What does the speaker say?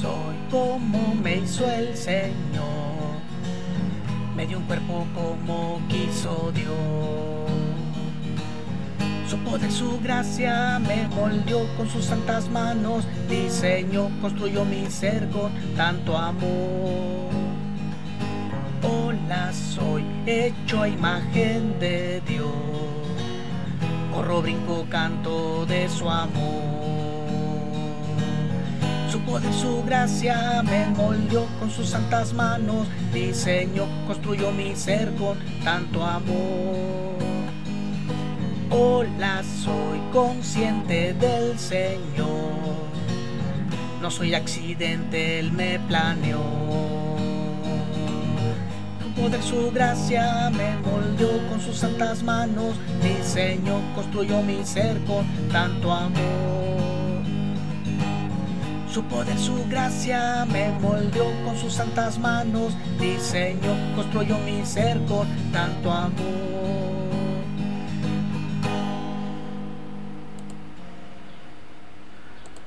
soy como me hizo el Señor. Me dio un cuerpo como quiso Dios. Su poder, su gracia me moldeó con sus santas manos, diseñó, construyó mi ser con tanto amor. Hola, soy hecho a imagen de Dios. Corro, brinco, canto de su amor. Su poder, su gracia me moldeó con sus santas manos, diseñó, construyó mi ser con tanto amor. Hola, soy consciente del Señor. No soy accidente, Él me planeó. Su poder, su gracia me moldeó con sus santas manos, diseñó, construyó mi ser con tanto amor. Su poder, su gracia me moldeó con sus santas manos, diseñó, construyó mi ser con tanto amor.